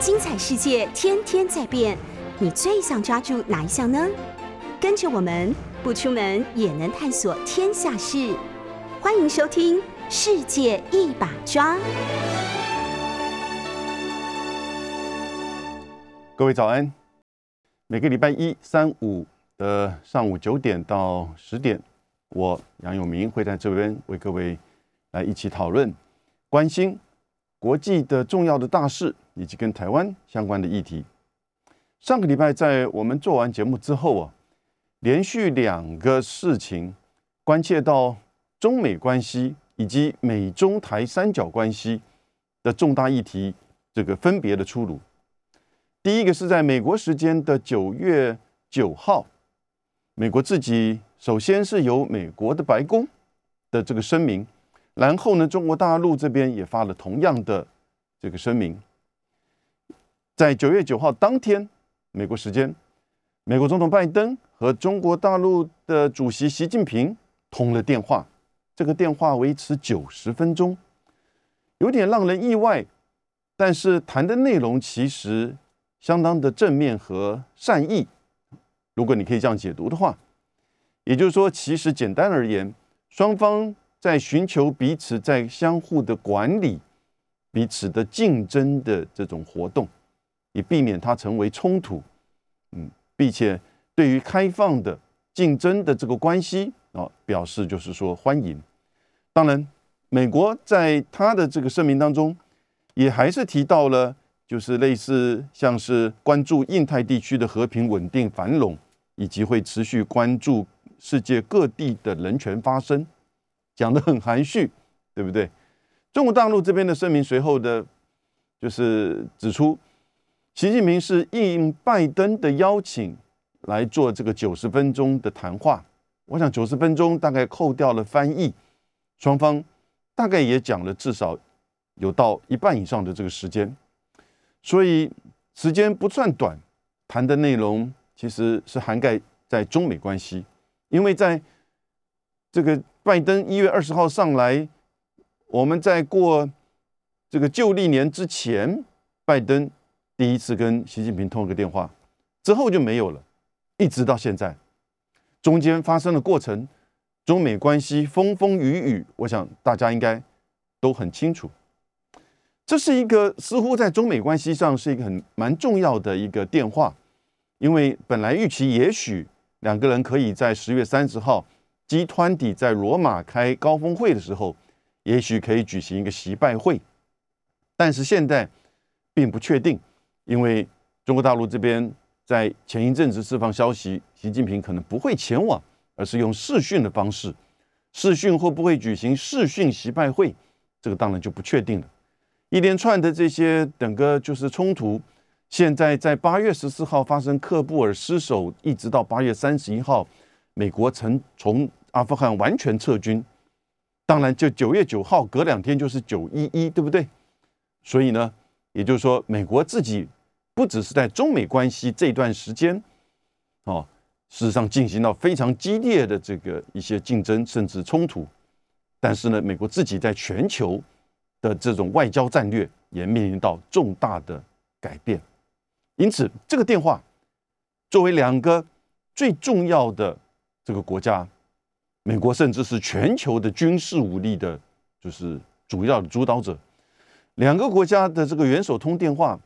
精彩世界天天在变，你最想抓住哪一项呢？跟着我们不出门也能探索天下事，欢迎收听《世界一把抓》。各位早安！每个礼拜一、三、五的上午九点到十点，我杨永明会在这边为各位来一起讨论、关心国际的重要的大事，以及跟台湾相关的议题。上个礼拜在我们做完节目之后啊，连续两个事情关切到中美关系以及美中台三角关系的重大议题，这个分别的出炉。第一个是在美国时间的九月九号，美国自己首先是由美国的白宫的这个声明，然后呢，中国大陆这边也发了同样的这个声明。在九月九号当天，美国时间，美国总统拜登和中国大陆的主席习近平通了电话，这个电话维持九十分钟，有点让人意外，但是谈的内容其实。相当的正面和善意，如果你可以这样解读的话，也就是说，其实简单而言，双方在寻求彼此在相互的管理、彼此的竞争的这种活动，以避免它成为冲突。嗯，并且对于开放的竞争的这个关系啊，表示就是说欢迎。当然，美国在他的这个声明当中，也还是提到了。就是类似像是关注印太地区的和平稳定繁荣，以及会持续关注世界各地的人权发生，讲的很含蓄，对不对？中国大陆这边的声明随后的，就是指出，习近平是应拜登的邀请来做这个九十分钟的谈话。我想九十分钟大概扣掉了翻译，双方大概也讲了至少有到一半以上的这个时间。所以时间不算短，谈的内容其实是涵盖在中美关系，因为在这个拜登一月二十号上来，我们在过这个旧历年之前，拜登第一次跟习近平通了个电话，之后就没有了，一直到现在，中间发生的过程，中美关系风风雨雨，我想大家应该都很清楚。这是一个似乎在中美关系上是一个很蛮重要的一个电话，因为本来预期也许两个人可以在十月三十号集团底在罗马开高峰会的时候，也许可以举行一个习拜会，但是现在并不确定，因为中国大陆这边在前一阵子释放消息，习近平可能不会前往，而是用视讯的方式，视讯会不会举行视讯习拜会，这个当然就不确定了。一连串的这些整个就是冲突，现在在八月十四号发生喀布尔失守，一直到八月三十一号，美国曾从阿富汗完全撤军。当然，就九月九号隔两天就是九一一，对不对？所以呢，也就是说，美国自己不只是在中美关系这段时间，哦，事实上进行到非常激烈的这个一些竞争甚至冲突，但是呢，美国自己在全球。的这种外交战略也面临到重大的改变，因此这个电话作为两个最重要的这个国家，美国甚至是全球的军事武力的，就是主要的主导者，两个国家的这个元首通电话，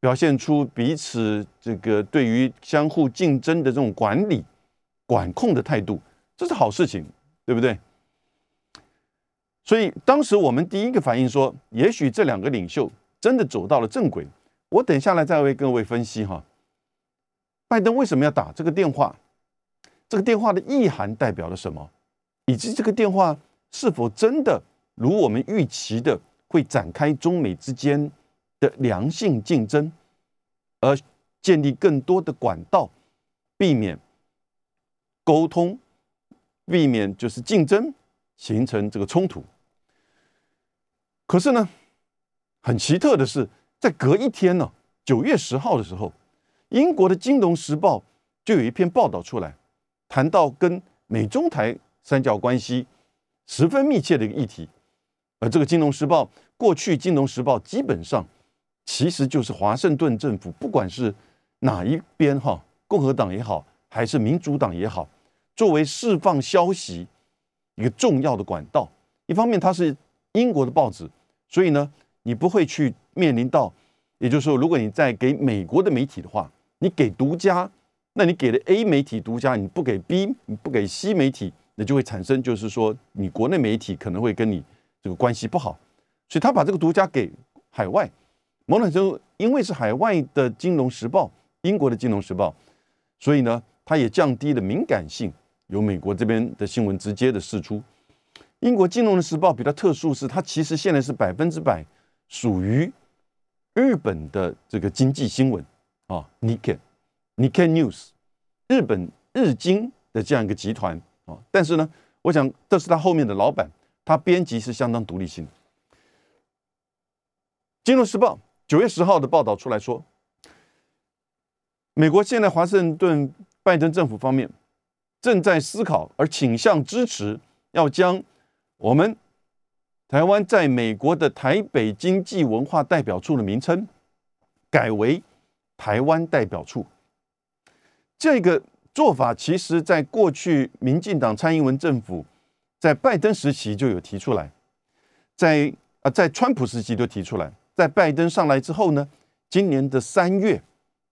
表现出彼此这个对于相互竞争的这种管理管控的态度，这是好事情，对不对？所以当时我们第一个反应说，也许这两个领袖真的走到了正轨。我等下来再为各位分析哈，拜登为什么要打这个电话？这个电话的意涵代表了什么？以及这个电话是否真的如我们预期的会展开中美之间的良性竞争，而建立更多的管道，避免沟通，避免就是竞争形成这个冲突。可是呢，很奇特的是，在隔一天呢，九月十号的时候，英国的《金融时报》就有一篇报道出来，谈到跟美中台三角关系十分密切的一个议题。而这个《金融时报》过去，《金融时报》基本上其实就是华盛顿政府，不管是哪一边哈，共和党也好，还是民主党也好，作为释放消息一个重要的管道。一方面，它是英国的报纸，所以呢，你不会去面临到，也就是说，如果你在给美国的媒体的话，你给独家，那你给了 A 媒体独家，你不给 B，你不给 C 媒体，那就会产生就是说，你国内媒体可能会跟你这个关系不好，所以他把这个独家给海外。某种程度，因为是海外的《金融时报》，英国的《金融时报》，所以呢，它也降低了敏感性，由美国这边的新闻直接的释出。英国《金融时报》比较特殊，是它其实现在是百分之百属于日本的这个经济新闻啊，Nikkei Nikkei News，日本日经的这样一个集团啊。但是呢，我想这是他后面的老板，他编辑是相当独立性的，《金融时报》。九月十号的报道出来说，美国现在华盛顿拜登政府方面正在思考，而倾向支持，要将我们台湾在美国的台北经济文化代表处的名称改为台湾代表处。这个做法，其实在过去民进党蔡英文政府在拜登时期就有提出来，在啊在川普时期就提出来。在拜登上来之后呢，今年的三月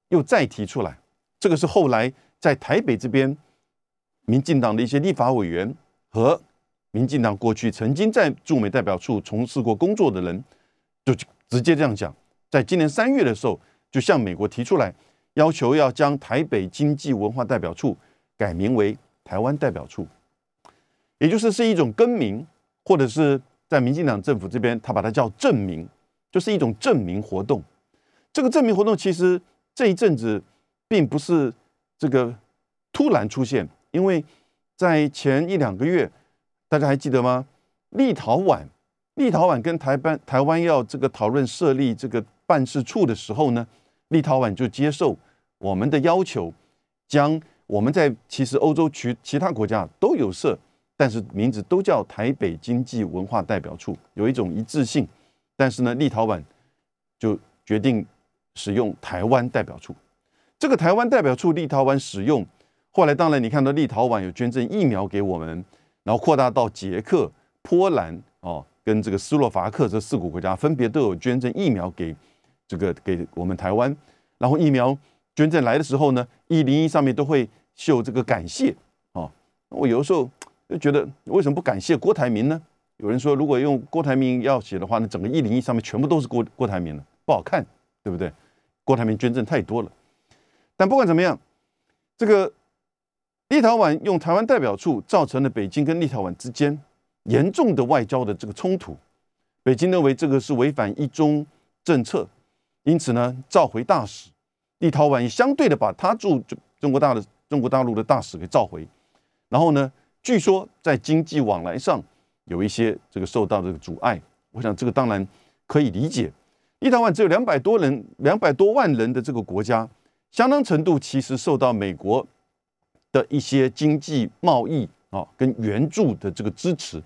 又再提出来，这个是后来在台北这边，民进党的一些立法委员和民进党过去曾经在驻美代表处从事过工作的人，就直接这样讲，在今年三月的时候，就向美国提出来，要求要将台北经济文化代表处改名为台湾代表处，也就是是一种更名，或者是在民进党政府这边，他把它叫证明。就是一种证明活动，这个证明活动其实这一阵子并不是这个突然出现，因为在前一两个月，大家还记得吗？立陶宛，立陶宛跟台湾台湾要这个讨论设立这个办事处的时候呢，立陶宛就接受我们的要求，将我们在其实欧洲区其他国家都有设，但是名字都叫台北经济文化代表处，有一种一致性。但是呢，立陶宛就决定使用台湾代表处。这个台湾代表处，立陶宛使用。后来当然，你看到立陶宛有捐赠疫苗给我们，然后扩大到捷克、波兰哦，跟这个斯洛伐克这四个国家，分别都有捐赠疫苗给这个给我们台湾。然后疫苗捐赠来的时候呢，一零一上面都会秀这个感谢哦。我有的时候就觉得，为什么不感谢郭台铭呢？有人说，如果用郭台铭要写的话，那整个一零一上面全部都是郭郭台铭了，不好看，对不对？郭台铭捐赠太多了。但不管怎么样，这个立陶宛用台湾代表处，造成了北京跟立陶宛之间严重的外交的这个冲突。北京认为这个是违反一中政策，因此呢召回大使。立陶宛也相对的把他驻中中国大的中国大陆的大使给召回。然后呢，据说在经济往来上。有一些这个受到这个阻碍，我想这个当然可以理解。立陶宛只有两百多人、两百多万人的这个国家，相当程度其实受到美国的一些经济贸易啊跟援助的这个支持，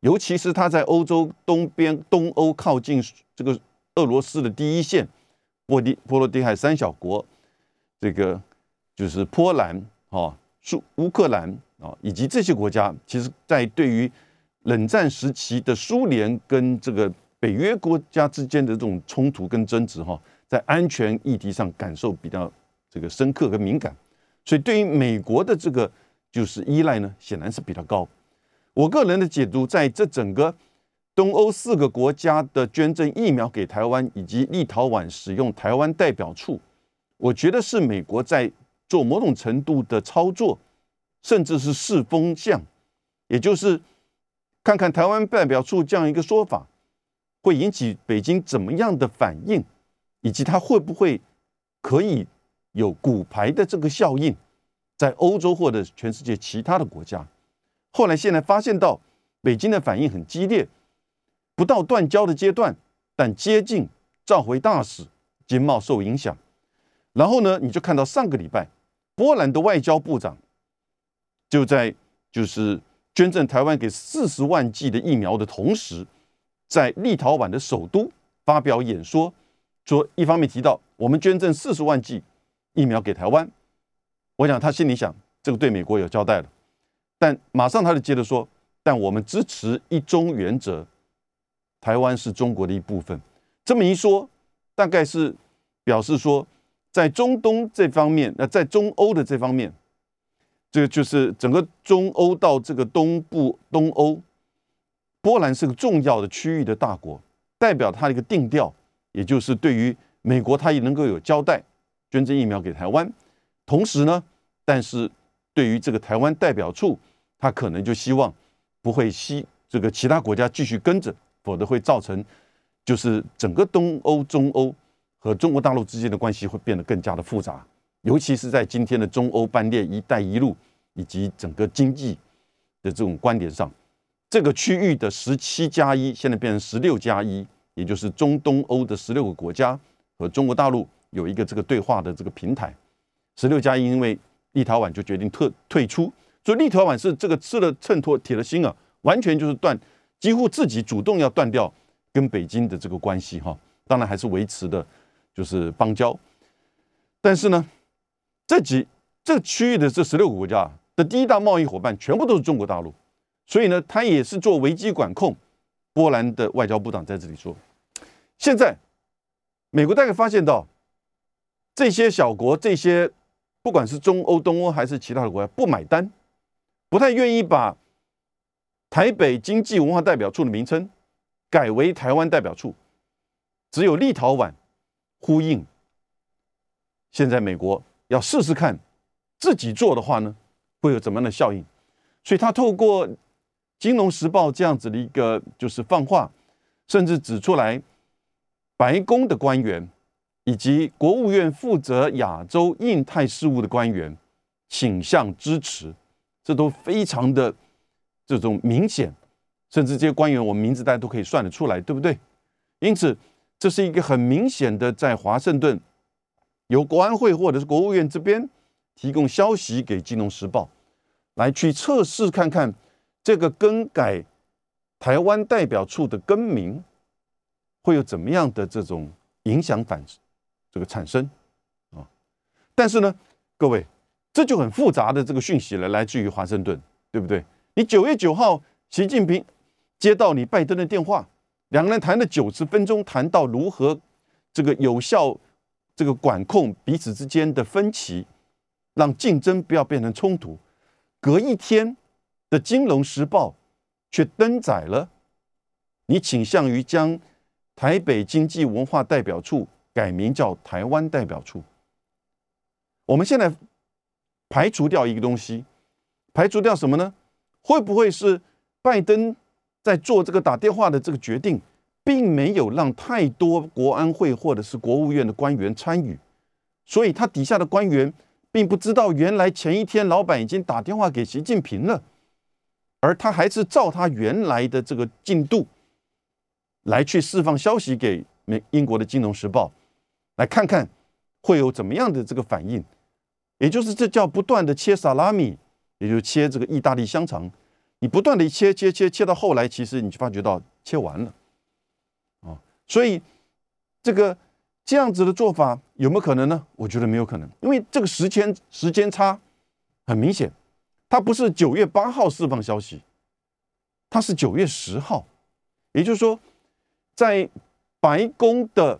尤其是他在欧洲东边、东欧靠近这个俄罗斯的第一线，波的波罗的海三小国，这个就是波兰啊、苏乌克兰啊，以及这些国家，其实在对于冷战时期的苏联跟这个北约国家之间的这种冲突跟争执，哈，在安全议题上感受比较这个深刻跟敏感，所以对于美国的这个就是依赖呢，显然是比较高。我个人的解读，在这整个东欧四个国家的捐赠疫苗给台湾，以及立陶宛使用台湾代表处，我觉得是美国在做某种程度的操作，甚至是试风向，也就是。看看台湾代表处这样一个说法，会引起北京怎么样的反应，以及它会不会可以有骨牌的这个效应，在欧洲或者全世界其他的国家。后来现在发现到北京的反应很激烈，不到断交的阶段，但接近召回大使，经贸受影响。然后呢，你就看到上个礼拜，波兰的外交部长就在就是。捐赠台湾给四十万剂的疫苗的同时，在立陶宛的首都发表演说，说一方面提到我们捐赠四十万剂疫苗给台湾，我想他心里想这个对美国有交代了，但马上他就接着说，但我们支持一中原则，台湾是中国的一部分。这么一说，大概是表示说，在中东这方面，那在中欧的这方面，这个就是整个中欧到这个东部东欧，波兰是个重要的区域的大国，代表它的一个定调。也就是对于美国，它也能够有交代，捐赠疫苗给台湾。同时呢，但是对于这个台湾代表处，他可能就希望不会吸这个其他国家继续跟着，否则会造成就是整个东欧、中欧和中国大陆之间的关系会变得更加的复杂。尤其是在今天的中欧班列“一带一路”以及整个经济的这种观点上，这个区域的十七加一现在变成十六加一。也就是中东欧的十六个国家和中国大陆有一个这个对话的这个平台，十六加一，因为立陶宛就决定退退出，所以立陶宛是这个吃了秤砣铁了心啊，完全就是断，几乎自己主动要断掉跟北京的这个关系哈，当然还是维持的，就是邦交，但是呢，这几这区域的这十六个国家的第一大贸易伙伴全部都是中国大陆，所以呢，它也是做危机管控。波兰的外交部长在这里说：“现在美国大概发现到这些小国，这些不管是中欧、东欧还是其他的国家，不买单，不太愿意把台北经济文化代表处的名称改为台湾代表处。只有立陶宛呼应。现在美国要试试看自己做的话呢，会有怎么样的效应？所以他透过。”《金融时报》这样子的一个就是放话，甚至指出来，白宫的官员以及国务院负责亚洲、印太事务的官员倾向支持，这都非常的这种明显，甚至这些官员我们名字大家都可以算得出来，对不对？因此，这是一个很明显的在华盛顿由国安会或者是国务院这边提供消息给《金融时报》，来去测试看看。这个更改台湾代表处的更名，会有怎么样的这种影响反这个产生啊？但是呢，各位，这就很复杂的这个讯息了，来自于华盛顿，对不对？你九月九号，习近平接到你拜登的电话，两个人谈了九十分钟，谈到如何这个有效这个管控彼此之间的分歧，让竞争不要变成冲突。隔一天。的《金融时报》却登载了你倾向于将台北经济文化代表处改名叫台湾代表处。我们现在排除掉一个东西，排除掉什么呢？会不会是拜登在做这个打电话的这个决定，并没有让太多国安会或者是国务院的官员参与，所以他底下的官员并不知道，原来前一天老板已经打电话给习近平了。而他还是照他原来的这个进度来去释放消息给美英国的《金融时报》，来看看会有怎么样的这个反应。也就是这叫不断的切萨拉米，也就是切这个意大利香肠。你不断的切切切切到后来，其实你就发觉到切完了啊。所以这个这样子的做法有没有可能呢？我觉得没有可能，因为这个时间时间差很明显。它不是九月八号释放消息，他是九月十号，也就是说，在白宫的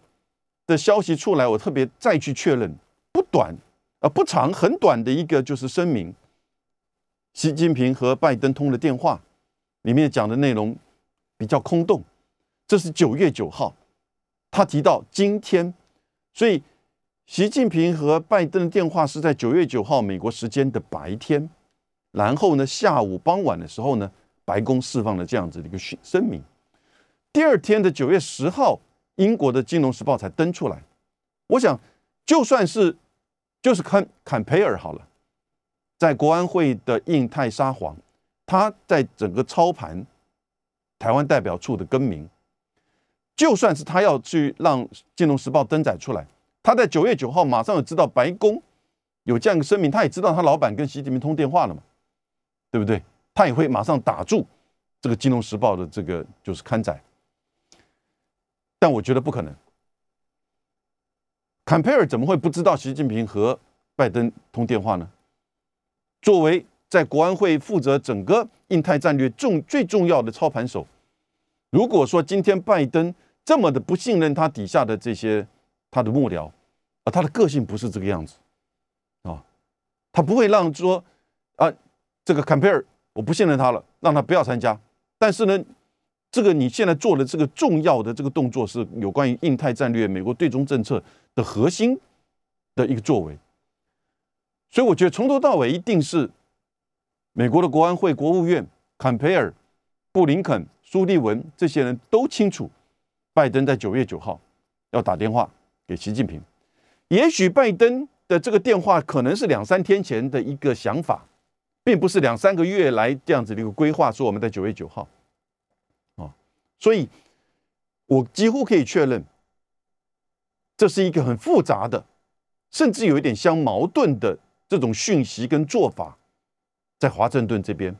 的消息出来，我特别再去确认，不短啊不长，很短的一个就是声明。习近平和拜登通的电话，里面讲的内容比较空洞。这是九月九号，他提到今天，所以习近平和拜登的电话是在九月九号美国时间的白天。然后呢，下午傍晚的时候呢，白宫释放了这样子的一个声明。第二天的九月十号，英国的《金融时报》才登出来。我想，就算是就是坎坎培尔好了，在国安会的印太沙皇，他在整个操盘台湾代表处的更名，就算是他要去让《金融时报》登载出来，他在九月九号马上就知道白宫有这样一个声明，他也知道他老板跟习近平通电话了嘛。对不对？他也会马上打住这个《金融时报》的这个就是刊载，但我觉得不可能。坎佩尔怎么会不知道习近平和拜登通电话呢？作为在国安会负责整个印太战略重最重要的操盘手，如果说今天拜登这么的不信任他底下的这些他的幕僚，啊他的个性不是这个样子啊，他不会让说啊这个坎佩尔我不信任他了，让他不要参加。但是呢，这个你现在做的这个重要的这个动作是有关于印太战略、美国对中政策的核心的一个作为，所以我觉得从头到尾一定是美国的国安会、国务院、坎培尔、布林肯、苏利文这些人都清楚，拜登在九月九号要打电话给习近平。也许拜登的这个电话可能是两三天前的一个想法。并不是两三个月来这样子的一个规划，说我们在九月九号，啊，所以我几乎可以确认，这是一个很复杂的，甚至有一点相矛盾的这种讯息跟做法，在华盛顿这边，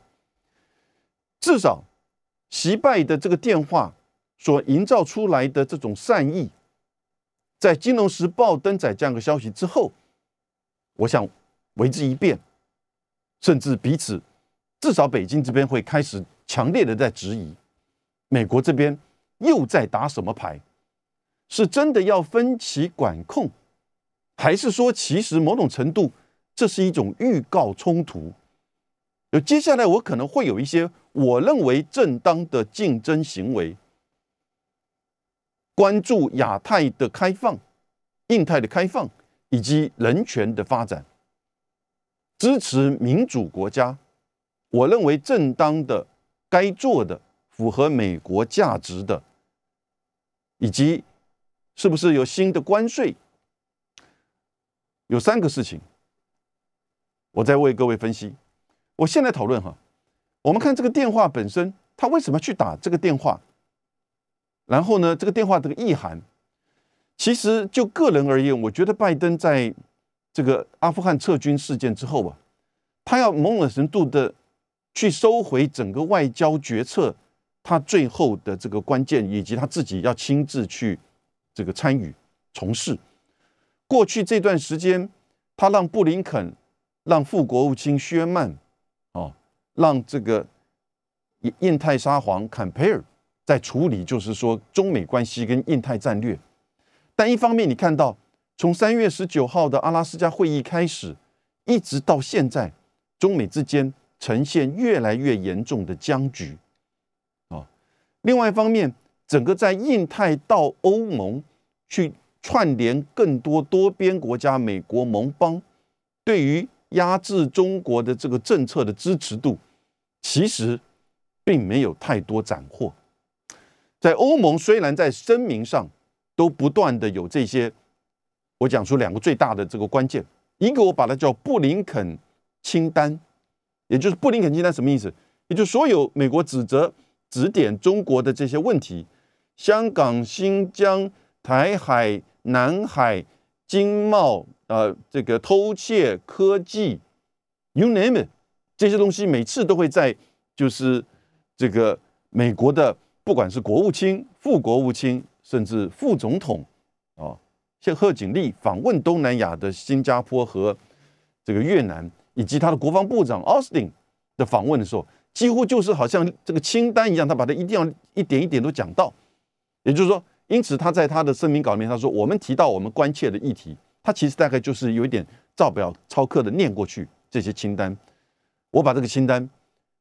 至少习拜的这个电话所营造出来的这种善意，在《金融时报》登载这样的消息之后，我想为之一变。甚至彼此，至少北京这边会开始强烈的在质疑，美国这边又在打什么牌？是真的要分歧管控，还是说其实某种程度这是一种预告冲突？有接下来我可能会有一些我认为正当的竞争行为，关注亚太的开放、印太的开放以及人权的发展。支持民主国家，我认为正当的、该做的、符合美国价值的，以及是不是有新的关税，有三个事情，我再为各位分析。我现在讨论哈，我们看这个电话本身，他为什么去打这个电话？然后呢，这个电话这个意涵，其实就个人而言，我觉得拜登在。这个阿富汗撤军事件之后啊，他要某种程度的去收回整个外交决策，他最后的这个关键，以及他自己要亲自去这个参与从事。过去这段时间，他让布林肯、让副国务卿薛曼，哦，让这个印太沙皇坎佩尔在处理，就是说中美关系跟印太战略。但一方面，你看到。从三月十九号的阿拉斯加会议开始，一直到现在，中美之间呈现越来越严重的僵局。啊，另外一方面，整个在印太到欧盟去串联更多多边国家、美国盟邦，对于压制中国的这个政策的支持度，其实并没有太多斩获。在欧盟虽然在声明上都不断的有这些。我讲出两个最大的这个关键，一个我把它叫布林肯清单，也就是布林肯清单什么意思？也就所有美国指责指点中国的这些问题，香港、新疆、台海、南海、经贸、呃，这个偷窃、科技，you name it，这些东西每次都会在就是这个美国的不管是国务卿、副国务卿，甚至副总统啊。像贺锦丽访问东南亚的新加坡和这个越南，以及他的国防部长奥斯汀的访问的时候，几乎就是好像这个清单一样，他把它一定要一点一点都讲到。也就是说，因此他在他的声明稿里面他说：“我们提到我们关切的议题，他其实大概就是有一点照表抄课的念过去这些清单。我把这个清单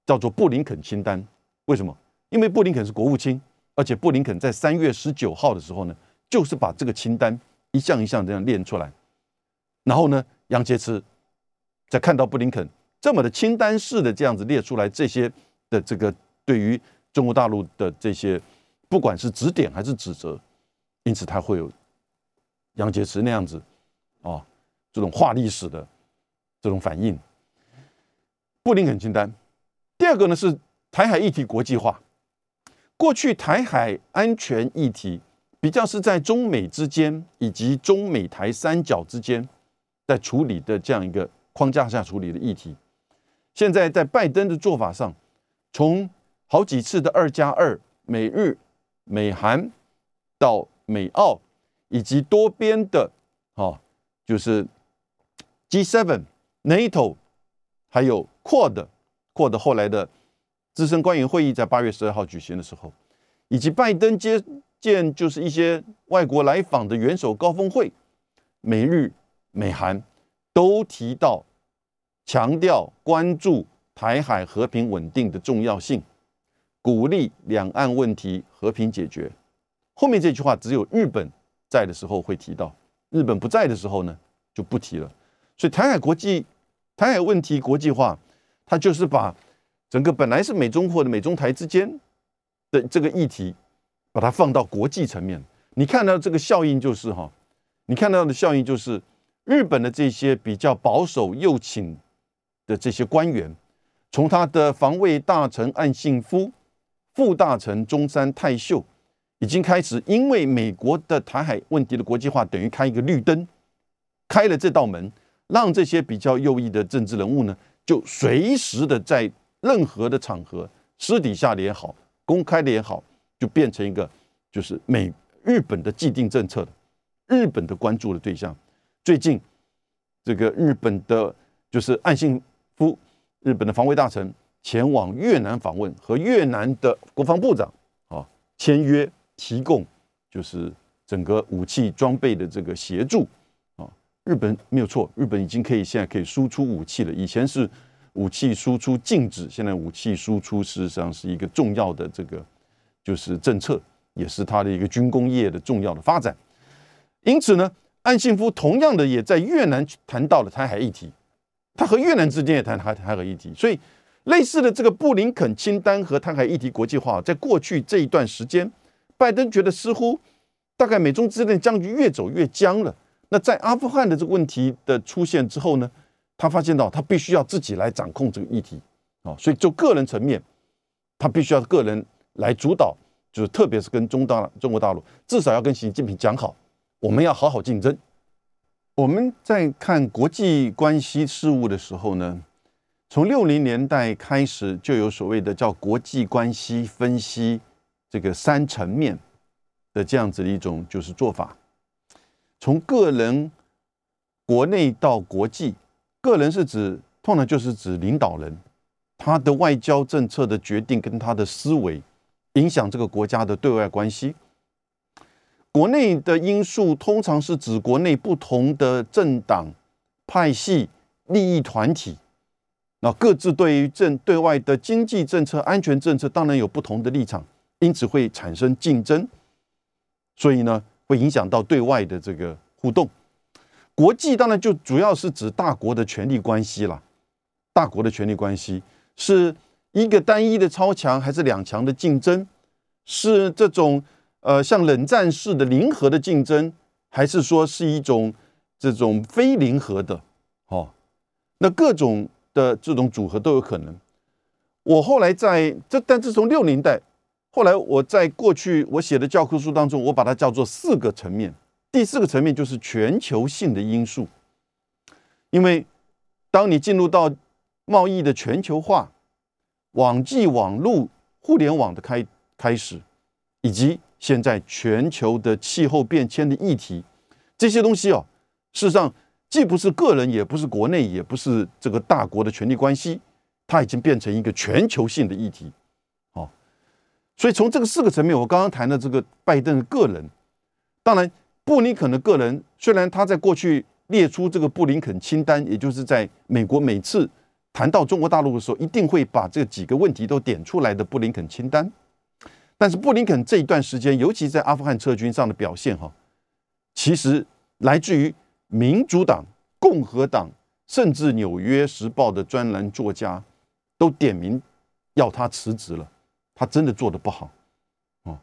叫做布林肯清单。为什么？因为布林肯是国务卿，而且布林肯在三月十九号的时候呢，就是把这个清单。一项一项这样练出来，然后呢，杨洁篪在看到布林肯这么的清单式的这样子列出来这些的这个对于中国大陆的这些不管是指点还是指责，因此他会有杨洁篪那样子啊这种画历史的这种反应。布林肯清单，第二个呢是台海议题国际化，过去台海安全议题。比较是在中美之间以及中美台三角之间在处理的这样一个框架下处理的议题，现在在拜登的做法上，从好几次的二加二美日美韩到美澳以及多边的就是 G7、NATO，还有 Quad，Quad 后来的资深官员会议在八月十二号举行的时候，以及拜登接见就是一些外国来访的元首高峰会，美日美韩都提到强调关注台海和平稳定的重要性，鼓励两岸问题和平解决。后面这句话只有日本在的时候会提到，日本不在的时候呢就不提了。所以台海国际、台海问题国际化，它就是把整个本来是美中或者美中台之间的这个议题，把它放到国际层面。你看到这个效应就是哈，你看到的效应就是日本的这些比较保守右倾的这些官员，从他的防卫大臣岸信夫、副大臣中山泰秀。已经开始，因为美国的台海问题的国际化等于开一个绿灯，开了这道门，让这些比较右翼的政治人物呢，就随时的在任何的场合，私底下的也好，公开的也好，就变成一个就是美日本的既定政策的日本的关注的对象。最近这个日本的就是岸信夫，日本的防卫大臣前往越南访问，和越南的国防部长啊签约。提供就是整个武器装备的这个协助啊，日本没有错，日本已经可以现在可以输出武器了。以前是武器输出禁止，现在武器输出事实上是一个重要的这个就是政策，也是它的一个军工业的重要的发展。因此呢，岸信夫同样的也在越南谈到了台海议题，他和越南之间也谈台台海议题，所以类似的这个布林肯清单和台海议题国际化，在过去这一段时间。拜登觉得似乎大概美中之间的僵局越走越僵了。那在阿富汗的这个问题的出现之后呢，他发现到他必须要自己来掌控这个议题啊，所以就个人层面，他必须要个人来主导，就是特别是跟中大中国大陆，至少要跟习近平讲好，我们要好好竞争。我们在看国际关系事务的时候呢，从六零年代开始就有所谓的叫国际关系分析。这个三层面的这样子的一种就是做法，从个人、国内到国际，个人是指通常就是指领导人，他的外交政策的决定跟他的思维影响这个国家的对外关系。国内的因素通常是指国内不同的政党、派系、利益团体，那各自对于政对外的经济政策、安全政策，当然有不同的立场。因此会产生竞争，所以呢，会影响到对外的这个互动。国际当然就主要是指大国的权力关系了。大国的权力关系是一个单一的超强，还是两强的竞争？是这种呃像冷战式的零和的竞争，还是说是一种这种非零和的？哦，那各种的这种组合都有可能。我后来在这，但自从六零代。后来我在过去我写的教科书当中，我把它叫做四个层面。第四个层面就是全球性的因素，因为当你进入到贸易的全球化、网际网络、互联网的开开始，以及现在全球的气候变迁的议题，这些东西哦，事实上既不是个人，也不是国内，也不是这个大国的权力关系，它已经变成一个全球性的议题。所以从这个四个层面，我刚刚谈的这个拜登的个人，当然布林肯的个人，虽然他在过去列出这个布林肯清单，也就是在美国每次谈到中国大陆的时候，一定会把这几个问题都点出来的布林肯清单，但是布林肯这一段时间，尤其在阿富汗撤军上的表现，哈，其实来自于民主党、共和党，甚至《纽约时报》的专栏作家都点名要他辞职了。他真的做的不好，哦，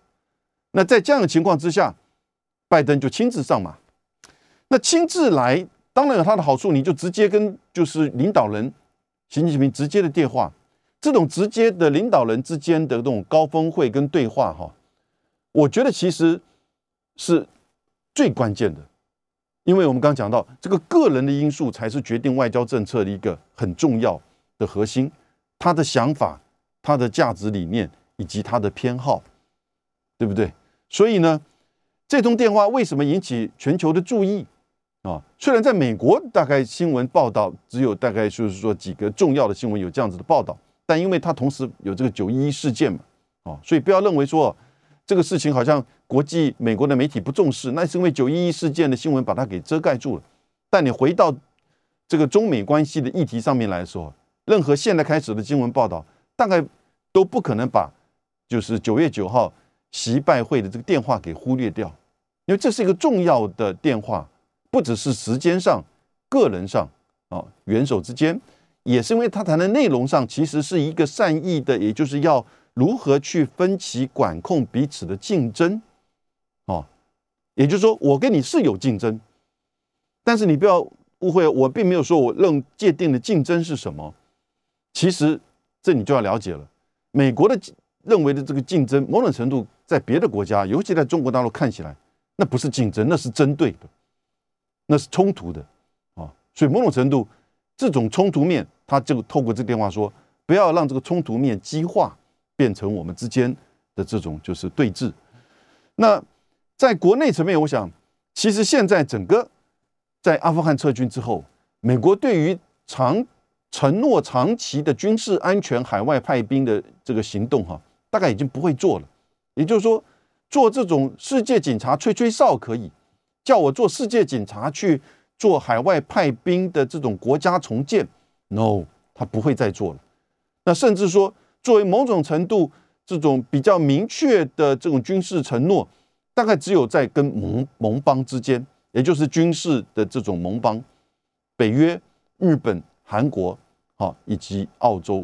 那在这样的情况之下，拜登就亲自上马。那亲自来，当然有他的好处，你就直接跟就是领导人习近平直接的电话，这种直接的领导人之间的这种高峰会跟对话，哈，我觉得其实是最关键的，因为我们刚刚讲到，这个个人的因素才是决定外交政策的一个很重要的核心，他的想法，他的价值理念。以及他的偏好，对不对？所以呢，这通电话为什么引起全球的注意？啊。虽然在美国，大概新闻报道只有大概就是说几个重要的新闻有这样子的报道，但因为它同时有这个九一一事件嘛，啊，所以不要认为说这个事情好像国际美国的媒体不重视，那是因为九一一事件的新闻把它给遮盖住了。但你回到这个中美关系的议题上面来说，任何现在开始的新闻报道，大概都不可能把就是九月九号习拜会的这个电话给忽略掉，因为这是一个重要的电话，不只是时间上、个人上啊，元首之间，也是因为他谈的内容上其实是一个善意的，也就是要如何去分歧管控彼此的竞争，哦，也就是说，我跟你是有竞争。但是你不要误会，我并没有说我认界定的竞争是什么。其实这你就要了解了。美国的认为的这个竞争，某种程度在别的国家，尤其在中国大陆看起来，那不是竞争，那是针对的，那是冲突的啊。所以某种程度，这种冲突面，他就透过这电话说，不要让这个冲突面激化，变成我们之间的这种就是对峙。那在国内层面，我想，其实现在整个。在阿富汗撤军之后，美国对于长承诺长期的军事安全、海外派兵的这个行动，哈，大概已经不会做了。也就是说，做这种世界警察吹吹哨可以，叫我做世界警察去做海外派兵的这种国家重建，no，他不会再做了。那甚至说，作为某种程度这种比较明确的这种军事承诺，大概只有在跟盟盟邦之间。也就是军事的这种盟邦，北约、日本、韩国，好，以及澳洲。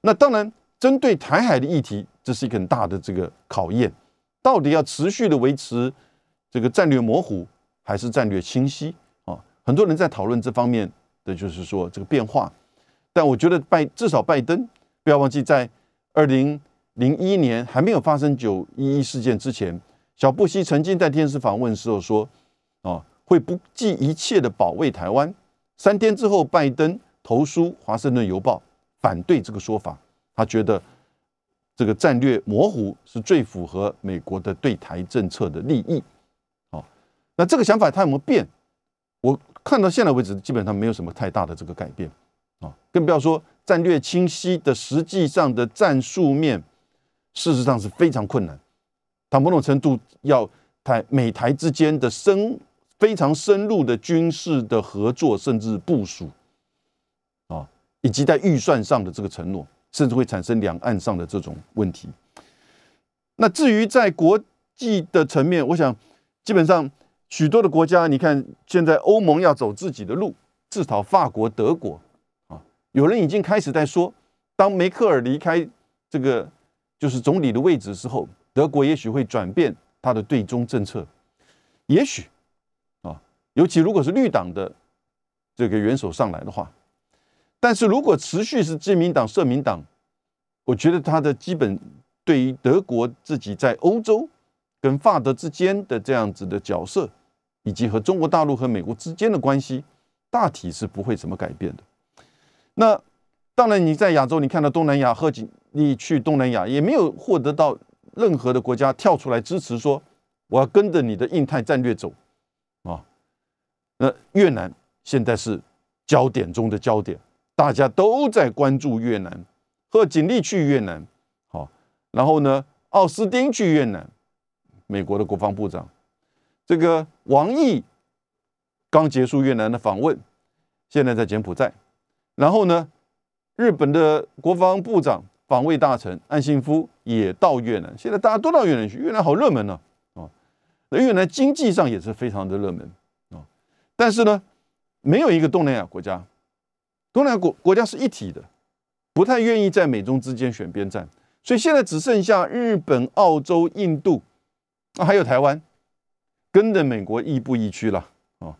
那当然，针对台海的议题，这是一个很大的这个考验。到底要持续的维持这个战略模糊，还是战略清晰？啊，很多人在讨论这方面的，就是说这个变化。但我觉得拜至少拜登，不要忘记，在二零零一年还没有发生九一一事件之前，小布希曾经在电视访问时候说。啊，会不计一切的保卫台湾。三天之后，拜登投书《华盛顿邮报》，反对这个说法。他觉得这个战略模糊是最符合美国的对台政策的利益。好，那这个想法他有没有变？我看到现在为止，基本上没有什么太大的这个改变。啊，更不要说战略清晰的实际上的战术面，事实上是非常困难。他某种程度要台美台之间的深。非常深入的军事的合作，甚至部署啊，以及在预算上的这个承诺，甚至会产生两岸上的这种问题。那至于在国际的层面，我想基本上许多的国家，你看现在欧盟要走自己的路，至少法国、德国啊，有人已经开始在说，当梅克尔离开这个就是总理的位置之后，德国也许会转变他的对中政策，也许啊。尤其如果是绿党的这个元首上来的话，但是如果持续是自民党、社民党，我觉得他的基本对于德国自己在欧洲跟法德之间的这样子的角色，以及和中国大陆和美国之间的关系，大体是不会怎么改变的。那当然，你在亚洲，你看到东南亚贺锦丽去东南亚，也没有获得到任何的国家跳出来支持，说我要跟着你的印太战略走啊。那越南现在是焦点中的焦点，大家都在关注越南。贺锦丽去越南，好，然后呢，奥斯汀去越南，美国的国防部长，这个王毅刚结束越南的访问，现在在柬埔寨。然后呢，日本的国防部长、防卫大臣岸信夫也到越南。现在大家都到越南去，越南好热门呢，啊，那越南经济上也是非常的热门啊。但是呢，没有一个东南亚国家，东南亚国国家是一体的，不太愿意在美中之间选边站，所以现在只剩下日本、澳洲、印度，啊，还有台湾，跟着美国亦步亦趋了啊。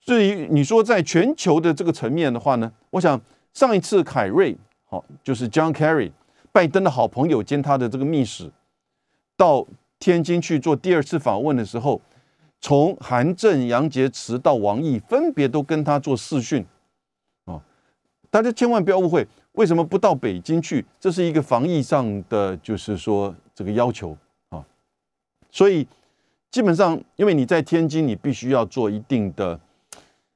至于你说在全球的这个层面的话呢，我想上一次凯瑞，好，就是 John Kerry，拜登的好朋友兼他的这个密使，到天津去做第二次访问的时候。从韩正、杨洁篪到王毅，分别都跟他做视讯，大家千万不要误会，为什么不到北京去？这是一个防疫上的，就是说这个要求啊。所以基本上，因为你在天津，你必须要做一定的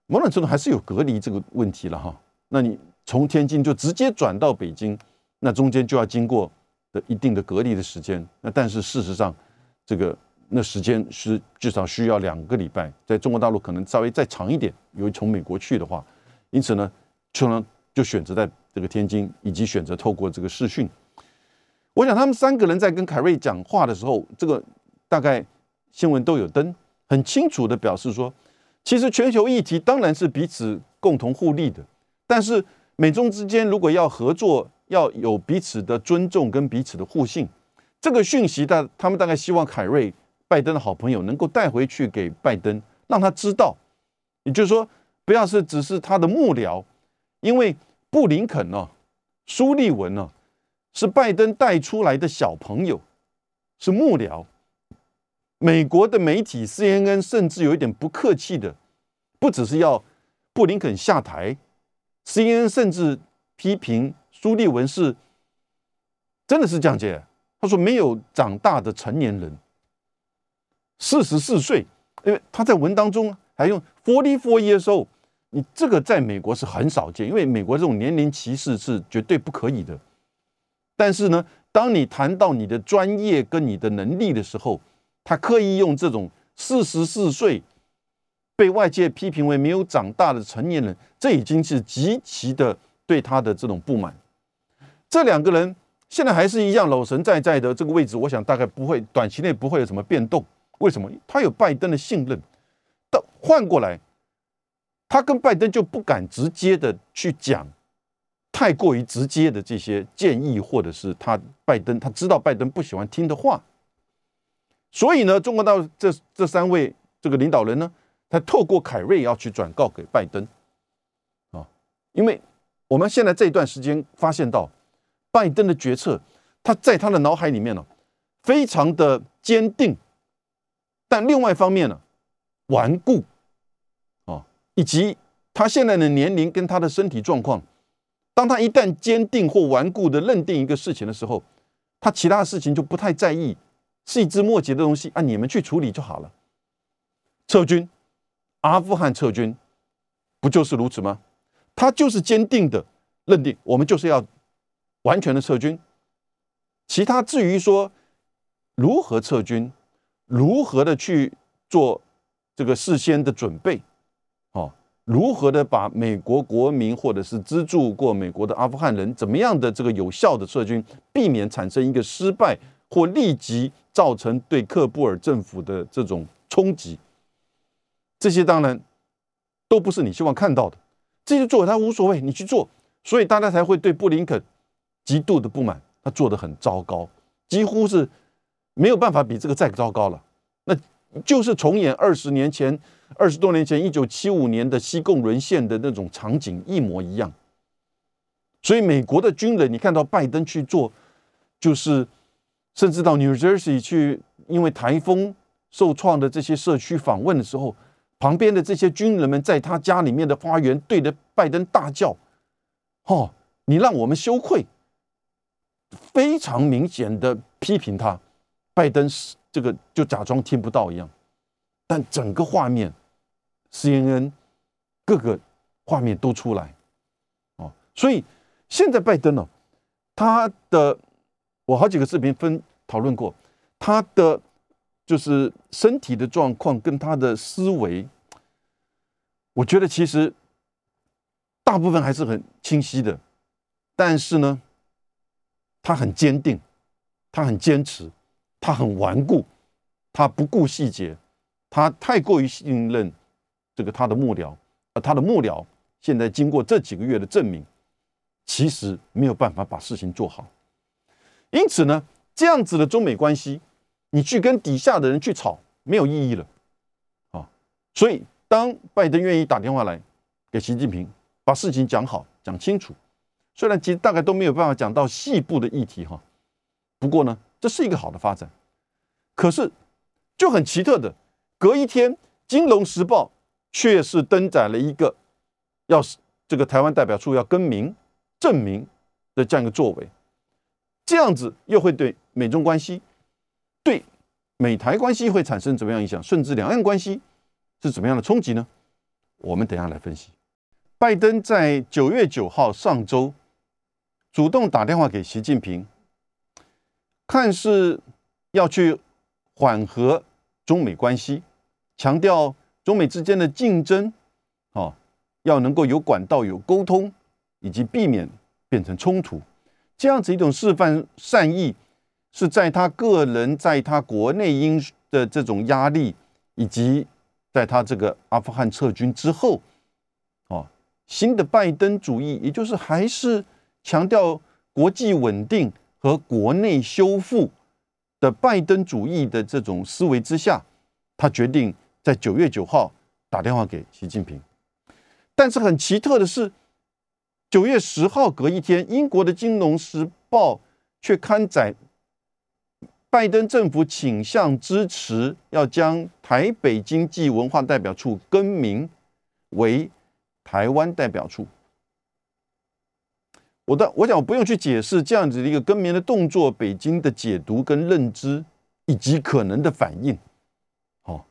某种程度还是有隔离这个问题了哈。那你从天津就直接转到北京，那中间就要经过的一定的隔离的时间。那但是事实上，这个那时间是至少需要两个礼拜，在中国大陆可能稍微再长一点，由于从美国去的话，因此呢，就能就选择在这个天津，以及选择透过这个视讯。我想他们三个人在跟凯瑞讲话的时候，这个大概新闻都有登，很清楚的表示说，其实全球议题当然是彼此共同互利的，但是美中之间如果要合作，要有彼此的尊重跟彼此的互信，这个讯息大他们大概希望凯瑞拜登的好朋友能够带回去给拜登，让他知道，也就是说，不要是只是他的幕僚，因为布林肯呢，苏利文呢。是拜登带出来的小朋友，是幕僚。美国的媒体 CNN 甚至有一点不客气的，不只是要布林肯下台，CNN 甚至批评苏利文是真的是这样讲。他说没有长大的成年人，四十四岁，因为他在文当中还用 forty four years old，你这个在美国是很少见，因为美国这种年龄歧视是绝对不可以的。但是呢，当你谈到你的专业跟你的能力的时候，他刻意用这种四十四岁被外界批评为没有长大的成年人，这已经是极其的对他的这种不满。这两个人现在还是一样老神在在的这个位置，我想大概不会短期内不会有什么变动。为什么？他有拜登的信任。但换过来，他跟拜登就不敢直接的去讲。太过于直接的这些建议，或者是他拜登他知道拜登不喜欢听的话，所以呢，中国大陆这这三位这个领导人呢，他透过凯瑞要去转告给拜登啊，因为我们现在这一段时间发现到拜登的决策，他在他的脑海里面呢，非常的坚定，但另外一方面呢，顽固，以及他现在的年龄跟他的身体状况。当他一旦坚定或顽固的认定一个事情的时候，他其他的事情就不太在意，细枝末节的东西啊，你们去处理就好了。撤军，阿富汗撤军，不就是如此吗？他就是坚定的认定，我们就是要完全的撤军。其他至于说如何撤军，如何的去做这个事先的准备。如何的把美国国民或者是资助过美国的阿富汗人怎么样的这个有效的撤军，避免产生一个失败或立即造成对克布尔政府的这种冲击？这些当然都不是你希望看到的。这些做他无所谓，你去做，所以大家才会对布林肯极度的不满。他做的很糟糕，几乎是没有办法比这个再糟糕了。那就是重演二十年前。二十多年前，一九七五年的西贡沦陷的那种场景一模一样。所以，美国的军人，你看到拜登去做，就是甚至到 New Jersey 去，因为台风受创的这些社区访问的时候，旁边的这些军人们在他家里面的花园对着拜登大叫：“哦，你让我们羞愧！”非常明显的批评他，拜登是这个就假装听不到一样。但整个画面，CNN 各个画面都出来，哦，所以现在拜登呢，他的我好几个视频分讨论过，他的就是身体的状况跟他的思维，我觉得其实大部分还是很清晰的，但是呢，他很坚定，他很坚持，他很顽固，他不顾细节。他太过于信任这个他的幕僚，而他的幕僚现在经过这几个月的证明，其实没有办法把事情做好。因此呢，这样子的中美关系，你去跟底下的人去吵，没有意义了啊。所以，当拜登愿意打电话来给习近平，把事情讲好、讲清楚，虽然其实大概都没有办法讲到细部的议题哈，不过呢，这是一个好的发展。可是，就很奇特的。隔一天，《金融时报》却是登载了一个要这个台湾代表处要更名证明的这样一个作为，这样子又会对美中关系、对美台关系会产生怎么样影响，甚至两岸关系是怎么样的冲击呢？我们等下来分析。拜登在九月九号上周主动打电话给习近平，看似要去缓和中美关系，强调中美之间的竞争，哦，要能够有管道、有沟通，以及避免变成冲突，这样子一种示范善意，是在他个人在他国内因的这种压力，以及在他这个阿富汗撤军之后。哦新的拜登主义，也就是还是强调国际稳定和国内修复的拜登主义的这种思维之下，他决定在九月九号打电话给习近平。但是很奇特的是，九月十号隔一天，英国的《金融时报》却刊载拜登政府倾向支持要将台北经济文化代表处更名为。台湾代表处，我的我想我不用去解释这样子的一个更名的动作，北京的解读跟认知以及可能的反应，哦，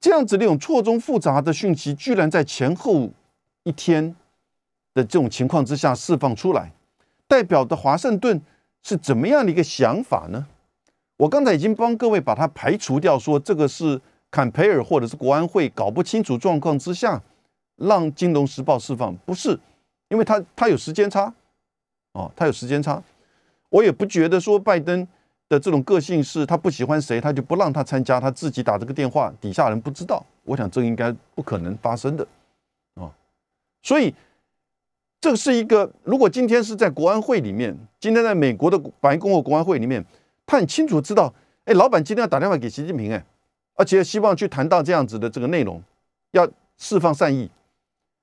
这样子的一种错综复杂的讯息，居然在前后一天的这种情况之下释放出来，代表的华盛顿是怎么样的一个想法呢？我刚才已经帮各位把它排除掉，说这个是。坎培尔或者是国安会搞不清楚状况之下，让《金融时报》释放不是，因为他他有时间差，哦，他有时间差。我也不觉得说拜登的这种个性是他不喜欢谁，他就不让他参加，他自己打这个电话，底下人不知道。我想这应该不可能发生的，啊，所以这是一个，如果今天是在国安会里面，今天在美国的白宫和国安会里面，他很清楚知道，哎，老板今天要打电话给习近平，哎。而且希望去谈到这样子的这个内容，要释放善意。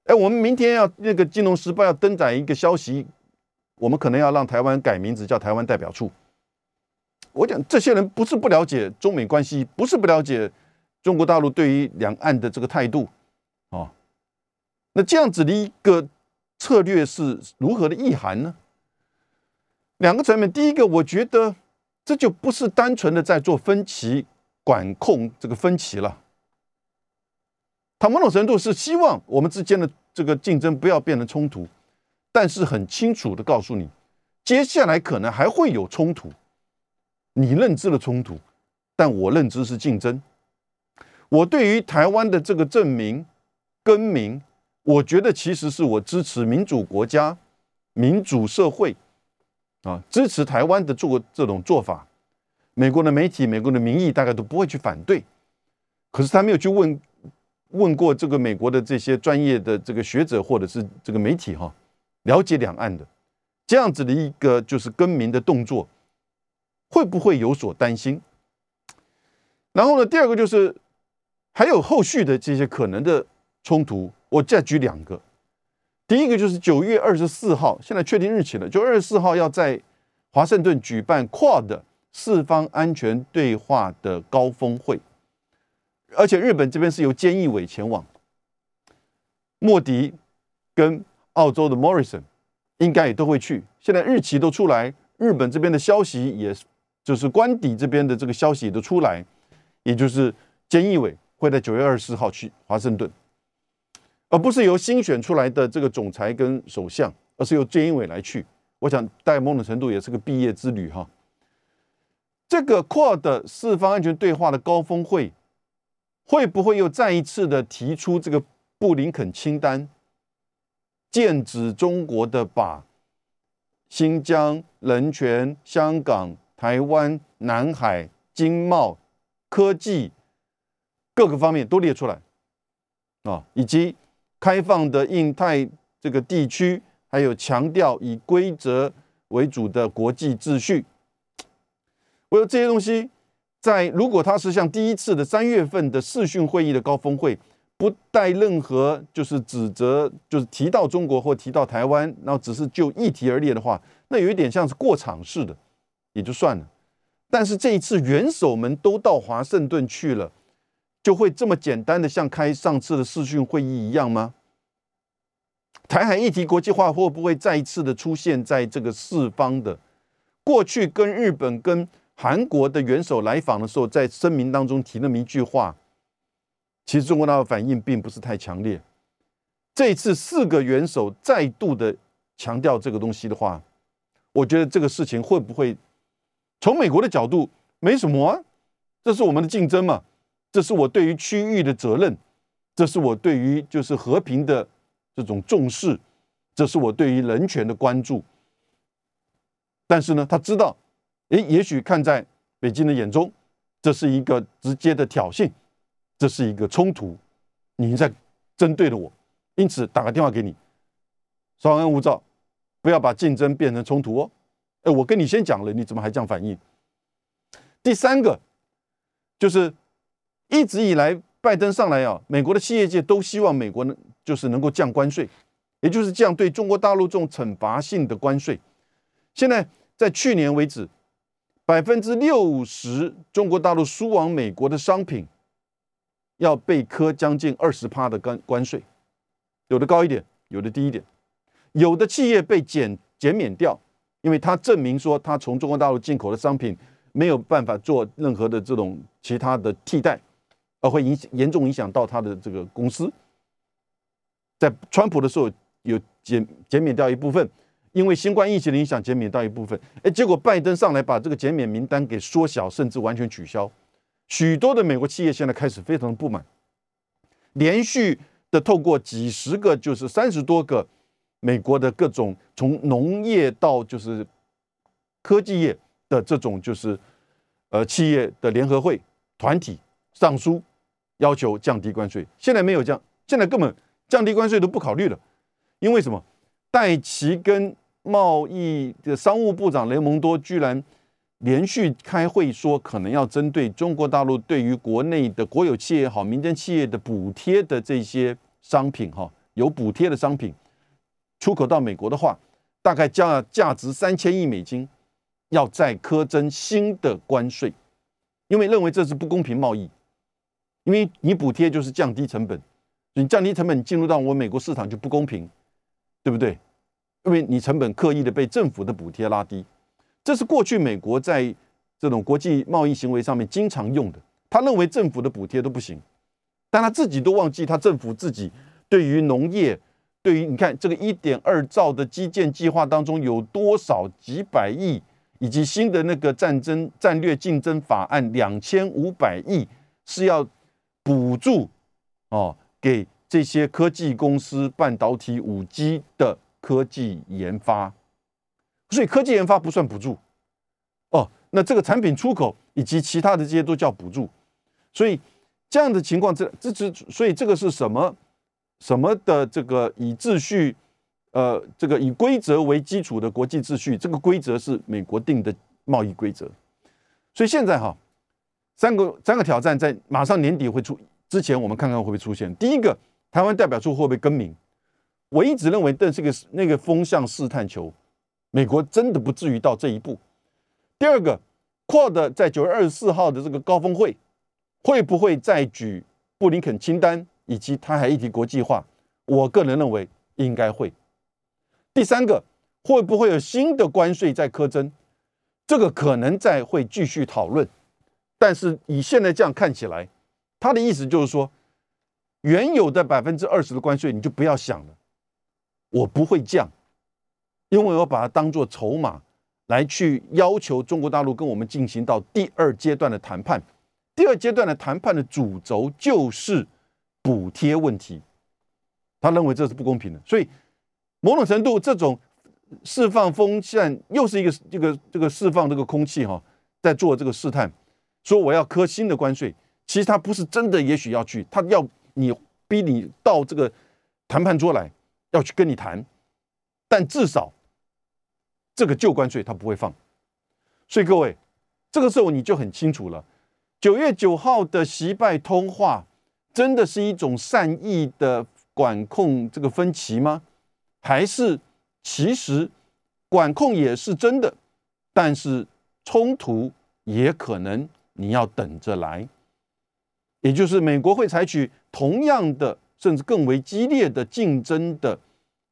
哎，我们明天要那个《金融时报》要登载一个消息，我们可能要让台湾改名字叫台湾代表处。我讲这些人不是不了解中美关系，不是不了解中国大陆对于两岸的这个态度啊。那这样子的一个策略是如何的意涵呢？两个层面，第一个，我觉得这就不是单纯的在做分歧。管控这个分歧了，他某种程度是希望我们之间的这个竞争不要变成冲突，但是很清楚的告诉你，接下来可能还会有冲突，你认知的冲突，但我认知是竞争。我对于台湾的这个证明更名，我觉得其实是我支持民主国家、民主社会啊，支持台湾的做这种做法。美国的媒体、美国的民意大概都不会去反对，可是他没有去问问过这个美国的这些专业的这个学者或者是这个媒体哈，了解两岸的这样子的一个就是更名的动作，会不会有所担心？然后呢，第二个就是还有后续的这些可能的冲突，我再举两个。第一个就是九月二十四号，现在确定日期了，就二十四号要在华盛顿举办 Quad。四方安全对话的高峰会，而且日本这边是由菅义伟前往，莫迪跟澳洲的 Morrison 应该也都会去。现在日期都出来，日本这边的消息也就是官邸这边的这个消息也都出来，也就是菅义伟会在九月二十四号去华盛顿，而不是由新选出来的这个总裁跟首相，而是由菅义伟来去。我想在某种程度也是个毕业之旅哈。这个 QUAD 四方安全对话的高峰会，会不会又再一次的提出这个布林肯清单，剑指中国的把新疆人权、香港、台湾、南海、经贸、科技各个方面都列出来啊，以及开放的印太这个地区，还有强调以规则为主的国际秩序。我有这些东西，在如果他是像第一次的三月份的视讯会议的高峰会，不带任何就是指责，就是提到中国或提到台湾，然后只是就议题而列的话，那有一点像是过场式的，也就算了。但是这一次元首们都到华盛顿去了，就会这么简单的像开上次的视讯会议一样吗？台海议题国际化会不会再一次的出现在这个四方的过去跟日本跟？韩国的元首来访的时候，在声明当中提那么一句话，其实中国大陆反应并不是太强烈。这次四个元首再度的强调这个东西的话，我觉得这个事情会不会从美国的角度没什么啊？这是我们的竞争嘛，这是我对于区域的责任，这是我对于就是和平的这种重视，这是我对于人权的关注。但是呢，他知道，诶，也许看在北京的眼中，这是一个直接的挑衅，这是一个冲突，你在针对着我，因此打个电话给你，稍安勿躁，不要把竞争变成冲突哦。哎，我跟你先讲了，你怎么还这样反应？第三个就是一直以来拜登上来啊，美国的企业界都希望美国呢，就是能够降关税，也就是降对中国大陆这种惩罚性的关税。现在在去年为止，百分之六十中国大陆输往美国的商品要被科将近二十趴的关关税，有的高一点，有的低一点，有的企业被减减免掉，因为他证明说他从中国大陆进口的商品没有办法做任何的这种其他的替代，而会影严重影响到他的这个公司。在川普的时候有减减免掉一部分。因为新冠疫情的影响，减免到一部分，哎，结果拜登上来把这个减免名单给缩小，甚至完全取消。许多的美国企业现在开始非常的不满，连续的透过几十个，就是三十多个美国的各种从农业到就是科技业的这种就是呃企业的联合会团体上书，要求降低关税。现在没有降，现在根本降低关税都不考虑了，因为什么？戴奇跟贸易的商务部长雷蒙多居然连续开会说，可能要针对中国大陆对于国内的国有企业也好、民间企业的补贴的这些商品哈，有补贴的商品出口到美国的话，大概价价值三千亿美金，要再苛征新的关税，因为认为这是不公平贸易，因为你补贴就是降低成本，你降低成本进入到我美国市场就不公平，对不对？因为你成本刻意的被政府的补贴拉低，这是过去美国在这种国际贸易行为上面经常用的。他认为政府的补贴都不行，但他自己都忘记，他政府自己对于农业，对于你看这个一点二兆的基建计划当中有多少几百亿，以及新的那个战争战略竞争法案两千五百亿是要补助哦，给这些科技公司半导体五 G 的。科技研发，所以科技研发不算补助哦。那这个产品出口以及其他的这些都叫补助。所以这样的情况，这这这，所以这个是什么什么的这个以秩序，呃，这个以规则为基础的国际秩序，这个规则是美国定的贸易规则。所以现在哈，三个三个挑战在马上年底会出之前，我们看看会不会出现。第一个，台湾代表处会不会更名？我一直认为，这是个那个风向试探球，美国真的不至于到这一步。第二个，Quad 在九月二十四号的这个高峰会，会不会再举布林肯清单以及台海议题国际化？我个人认为应该会。第三个，会不会有新的关税在苛征？这个可能在会继续讨论。但是以现在这样看起来，他的意思就是说，原有的百分之二十的关税你就不要想了。我不会降，因为我把它当做筹码来去要求中国大陆跟我们进行到第二阶段的谈判。第二阶段的谈判的主轴就是补贴问题，他认为这是不公平的，所以某种程度这种释放风扇又是一个这个这个释放这个空气哈，在做这个试探，说我要磕新的关税，其实他不是真的，也许要去，他要你逼你到这个谈判桌来。要去跟你谈，但至少这个旧关税他不会放，所以各位，这个时候你就很清楚了。九月九号的习拜通话，真的是一种善意的管控这个分歧吗？还是其实管控也是真的，但是冲突也可能你要等着来，也就是美国会采取同样的。甚至更为激烈的竞争的，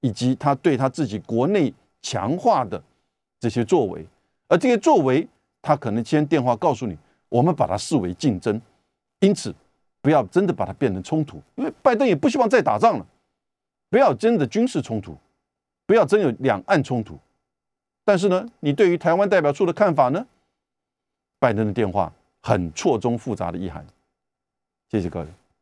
以及他对他自己国内强化的这些作为，而这些作为他可能先电话告诉你，我们把它视为竞争，因此不要真的把它变成冲突，因为拜登也不希望再打仗了，不要真的军事冲突，不要真有两岸冲突。但是呢，你对于台湾代表处的看法呢？拜登的电话很错综复杂的意涵。谢谢各位。